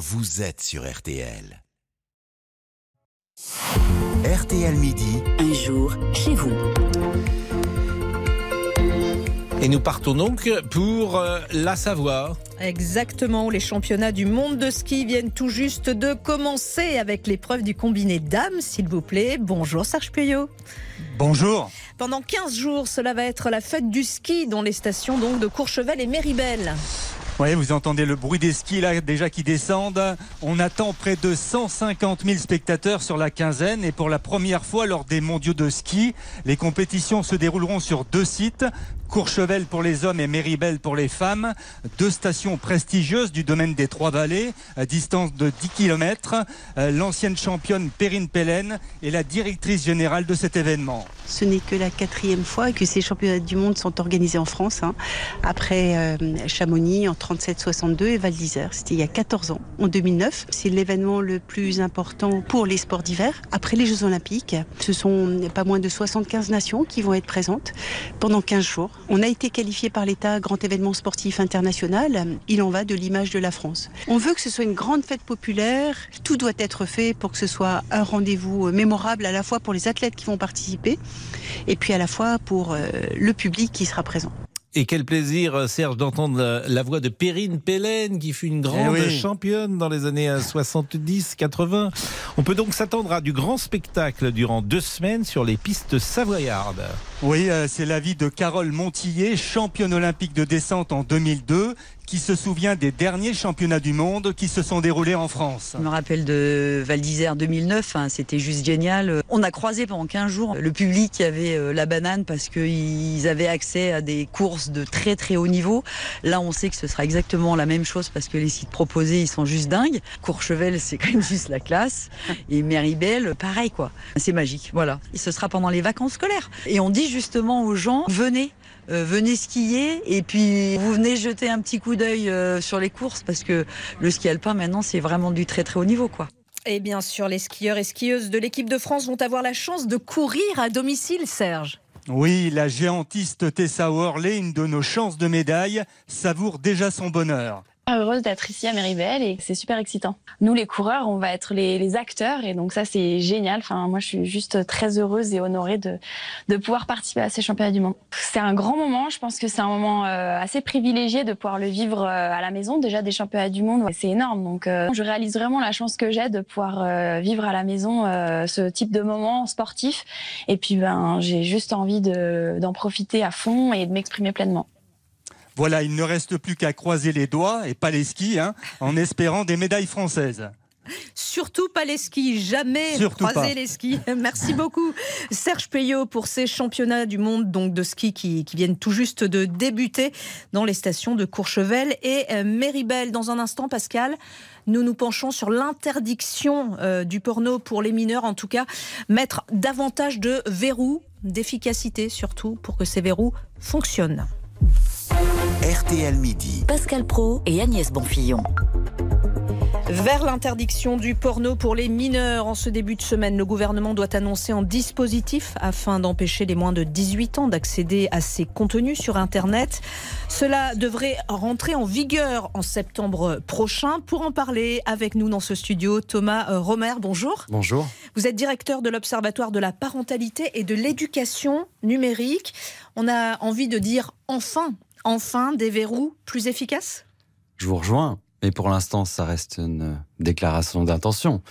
vous êtes sur RTL. RTL Midi. Un jour chez vous. Et nous partons donc pour euh, la Savoie. Exactement, les championnats du monde de ski viennent tout juste de commencer avec l'épreuve du combiné dames, s'il vous plaît. Bonjour Serge Puyot. Bonjour. Pendant 15 jours, cela va être la fête du ski dans les stations donc de Courchevel et Méribel. Vous entendez le bruit des skis là déjà qui descendent. On attend près de 150 000 spectateurs sur la quinzaine et pour la première fois lors des mondiaux de ski, les compétitions se dérouleront sur deux sites. Courchevel pour les hommes et Méribel pour les femmes. Deux stations prestigieuses du domaine des Trois-Vallées, à distance de 10 km. Euh, l'ancienne championne Perrine Pellen est la directrice générale de cet événement. Ce n'est que la quatrième fois que ces championnats du monde sont organisés en France, hein. après euh, Chamonix en 37-62 et Val d'Isère. C'était il y a 14 ans, en 2009. C'est l'événement le plus important pour les sports d'hiver. Après les Jeux Olympiques, ce sont pas moins de 75 nations qui vont être présentes pendant 15 jours. On a été qualifié par l'État grand événement sportif international. Il en va de l'image de la France. On veut que ce soit une grande fête populaire. Tout doit être fait pour que ce soit un rendez-vous mémorable à la fois pour les athlètes qui vont participer et puis à la fois pour euh, le public qui sera présent. Et quel plaisir, euh, Serge, d'entendre la voix de Perrine Pellen, qui fut une grande Eh oui. championne dans les années 70-80. On peut donc s'attendre à du grand spectacle durant deux semaines sur les pistes savoyardes. Oui, euh, c'est l'avis de Carole Montillet, championne olympique de descente en 2002, qui se souvient des derniers championnats du monde qui se sont déroulés en France. Je me rappelle de Val d'Isère 2009, hein, c'était juste génial. On a croisé pendant 15 jours le public qui avait euh, la banane parce qu'ils avaient accès à des courses de très très haut niveau. Là, on sait que ce sera exactement la même chose parce que les sites proposés, ils sont juste dingues. Courchevel, c'est quand même juste la classe. Et Méribel, pareil quoi. C'est magique, voilà. Et ce sera pendant les vacances scolaires. Et on dit justement aux gens, venez. Euh, venez skier et puis vous venez jeter un petit coup d'œil euh, sur les courses parce que le ski alpin maintenant c'est vraiment du très très haut niveau quoi. Et bien sûr, les skieurs et skieuses de l'équipe de France vont avoir la chance de courir à domicile, Serge. Oui, la géantiste Tessa Worley, une de nos chances de médaille, savoure déjà son bonheur. Heureuse d'être ici à Méribel et c'est super excitant. Nous, les coureurs, on va être les, les acteurs et donc ça, c'est génial. Enfin, moi, je suis juste très heureuse et honorée de, de pouvoir participer à ces championnats du monde. C'est un grand moment. Je pense que c'est un moment euh, assez privilégié de pouvoir le vivre euh, à la maison. Déjà, des championnats du monde, c'est énorme. Donc, euh, je réalise vraiment la chance que j'ai de pouvoir euh, vivre à la maison euh, ce type de moment sportif. Et puis, ben, j'ai juste envie de- d'en profiter à fond et de m'exprimer pleinement. Voilà, il ne reste plus qu'à croiser les doigts, et pas les skis, hein, en espérant des médailles françaises. Surtout pas les skis, jamais Surtout croiser pas. les skis. Merci beaucoup Serge Payot pour ces championnats du monde donc de ski qui, qui viennent tout juste de débuter dans les stations de Courchevel et euh, Méribel. Dans un instant, Pascal, nous nous penchons sur l'interdiction euh, du porno pour les mineurs, en tout cas mettre davantage de verrous, d'efficacité surtout, pour que ces verrous fonctionnent. RTL Midi. Pascal Pro et Agnès Bonfillon. Vers l'interdiction du porno pour les mineurs en ce début de semaine, le gouvernement doit annoncer un dispositif afin d'empêcher les moins de 18 ans d'accéder à ces contenus sur Internet. Cela devrait rentrer en vigueur en septembre prochain. Pour en parler avec nous dans ce studio, Thomas euh, Romer, bonjour. Bonjour. Vous êtes directeur de l'Observatoire de la parentalité et de l'éducation numérique. On a envie de dire enfin, enfin des verrous plus efficaces? Je vous rejoins, mais pour l'instant, ça reste une déclaration d'intention.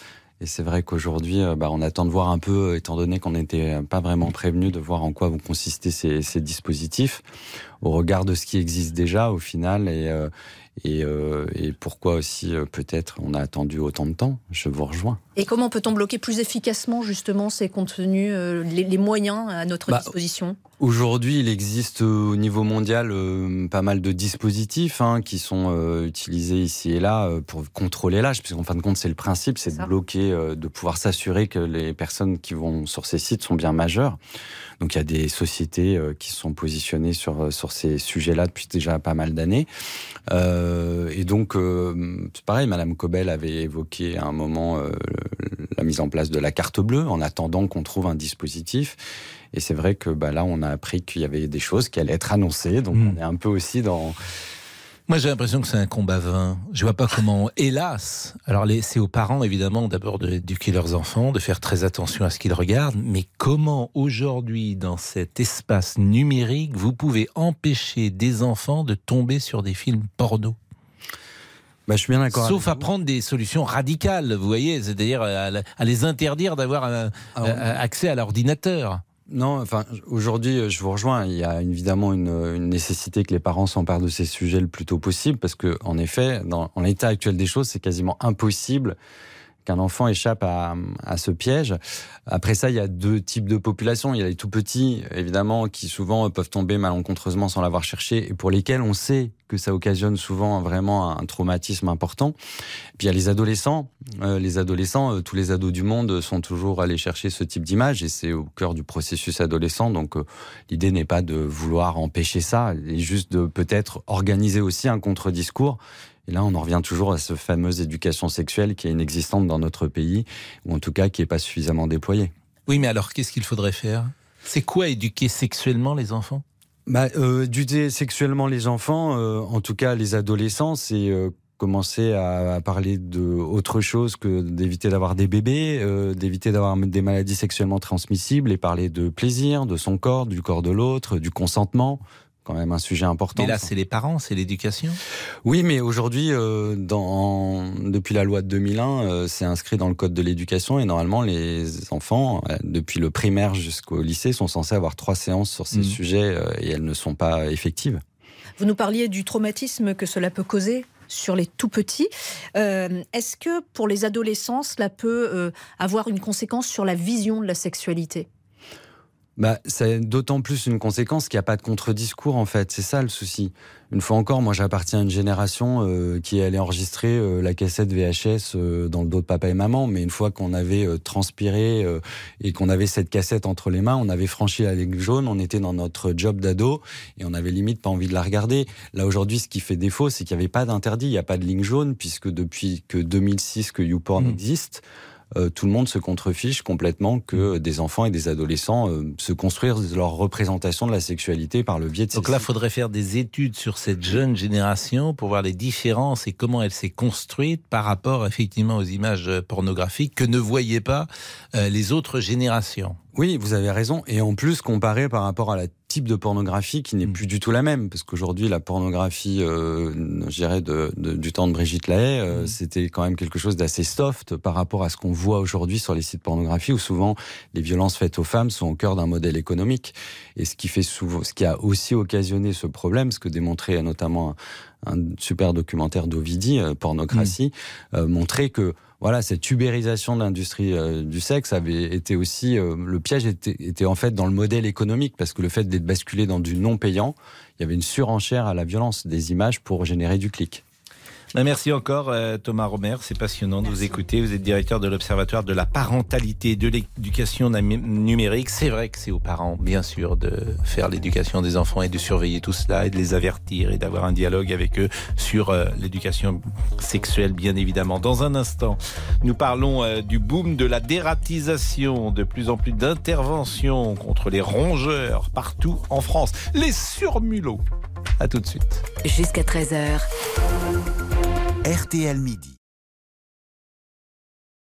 Et c'est vrai qu'aujourd'hui, euh, bah, on attend de voir un peu, étant donné qu'on n'était pas vraiment prévenu de voir en quoi vont consister ces, ces dispositifs, au regard de ce qui existe déjà au final, et, euh, et, euh, et pourquoi aussi euh, peut-être on a attendu autant de temps? Je vous rejoins. Et comment peut-on bloquer plus efficacement justement ces contenus, euh, les, les moyens à notre Bah, disposition? Aujourd'hui, il existe au niveau mondial pas mal de dispositifs hein, qui sont utilisés ici et là pour contrôler l'âge, puisqu'en fin de compte, c'est le principe, c'est de bloquer, de pouvoir s'assurer que les personnes qui vont sur ces sites sont bien majeures. Donc il y a des sociétés qui sont positionnées sur, sur ces sujets-là depuis déjà pas mal d'années. Euh, et donc, euh, c'est pareil, Madame Cobel avait évoqué à un moment euh, la mise en place de la carte bleue en attendant qu'on trouve un dispositif. Et c'est vrai que bah, là, on a appris qu'il y avait des choses qui allaient être annoncées. Donc Mm. on est un peu aussi dans Moi, j'ai l'impression que c'est un combat vain. Je vois pas comment, hélas. Alors, c'est aux parents, évidemment, d'abord d'éduquer leurs enfants, de faire très attention à ce qu'ils regardent. Mais comment, aujourd'hui, dans cet espace numérique, vous pouvez empêcher des enfants de tomber sur des films porno? Bah, je suis bien d'accord. Sauf à prendre des solutions radicales, vous voyez, c'est-à-dire à, les interdire d'avoir accès à l'ordinateur. Non, enfin, aujourd'hui, je vous rejoins. Il y a évidemment une, nécessité que les parents s'emparent de ces sujets le plus tôt possible, parce que, en effet, dans, l'état actuel des choses, c'est quasiment impossible qu'un enfant échappe à, ce piège. Après ça, il y a deux types de populations. Il y a les tout petits, évidemment, qui souvent peuvent tomber malencontreusement sans l'avoir cherché, et pour lesquels on sait que ça occasionne souvent vraiment un traumatisme important. Puis il y a les adolescents. Euh, les adolescents, euh, tous les ados du monde sont toujours allés chercher ce type d'image, et c'est au cœur du processus adolescent. Donc euh, l'idée n'est pas de vouloir empêcher ça, et juste de peut-être organiser aussi un contre-discours et là, on en revient toujours à cette fameuse éducation sexuelle qui est inexistante dans notre pays, ou en tout cas qui n'est pas suffisamment déployée. Oui, mais alors qu'est-ce qu'il faudrait faire? C'est quoi éduquer sexuellement les enfants? Bah, euh, Éduquer sexuellement les enfants, euh, en tout cas les adolescents, c'est euh, commencer à, parler de autre chose que d'éviter d'avoir des bébés, euh, d'éviter d'avoir des maladies sexuellement transmissibles et parler de plaisir, de son corps, du corps de l'autre, du consentement quand même un sujet important. Mais là, c'est les parents, c'est l'éducation. Oui, mais aujourd'hui, euh, depuis la loi de 2001, euh, c'est inscrit dans le code de l'éducation et normalement, les enfants, euh, depuis le primaire jusqu'au lycée, sont censés avoir trois séances sur ces mmh. sujets et elles ne sont pas effectives. Vous nous parliez du traumatisme que cela peut causer sur les tout petits. Est-ce que pour les adolescents, cela peut avoir une conséquence sur la vision de la sexualité? Bah, c'est d'autant plus une conséquence qu'il n'y a pas de contre-discours en fait. C'est ça le souci. Une fois encore, moi j'appartiens à une génération euh, qui allait enregistrer euh, la cassette VHS euh, dans le dos de papa et maman, mais une fois qu'on avait transpiré et qu'on avait cette cassette entre les mains, on avait franchi la ligne jaune, on était dans notre job d'ado et on avait limite pas envie de la regarder. Là aujourd'hui, ce qui fait défaut, c'est qu'il n'y avait pas d'interdit, il n'y a pas de ligne jaune puisque depuis que 2006 que YouPorn mmh. existe, euh, tout le monde se contrefiche complètement que mm. des enfants et des adolescents euh, se construisent leur représentation de la sexualité par le biais de Donc là, il faudrait faire des études sur cette jeune génération pour voir les différences et comment elle s'est construite par rapport effectivement aux images pornographiques que ne voyaient pas euh, les autres générations. Oui, vous avez raison. Et en plus, comparé par rapport à la type de pornographie qui n'est mm. plus du tout la même, parce qu'aujourd'hui, la pornographie, euh, je dirais, de, du temps de Brigitte Lahaye, euh, mm. c'était quand même quelque chose d'assez soft par rapport à ce qu'on voit aujourd'hui sur les sites pornographie, où souvent les violences faites aux femmes sont au cœur d'un modèle économique. Et ce qui fait souvent, ce qui a aussi occasionné ce problème, ce que démontrait notamment un, super documentaire d'Ovidi, euh, Pornocratie, mm. euh, montrait que voilà, cette ubérisation de l'industrie euh, du sexe avait été aussi euh, le piège était, était, en fait dans le modèle économique parce que le fait d'être basculé dans du non payant, il y avait une surenchère à la violence des images pour générer du clic. Ben, merci encore euh, Thomas Romer, c'est passionnant de vous écouter. Vous êtes directeur de l'Observatoire de la parentalité de l'éducation numérique. C'est vrai que c'est aux parents, bien sûr, de faire l'éducation des enfants et de surveiller tout cela et de les avertir et d'avoir un dialogue avec eux sur euh, l'éducation sexuelle, bien évidemment. Dans un instant, nous parlons euh, du boom de la dératisation, de plus en plus d'interventions contre les rongeurs partout en France. Les surmulots. À tout de suite. Jusqu'à 13h. RTL Midi.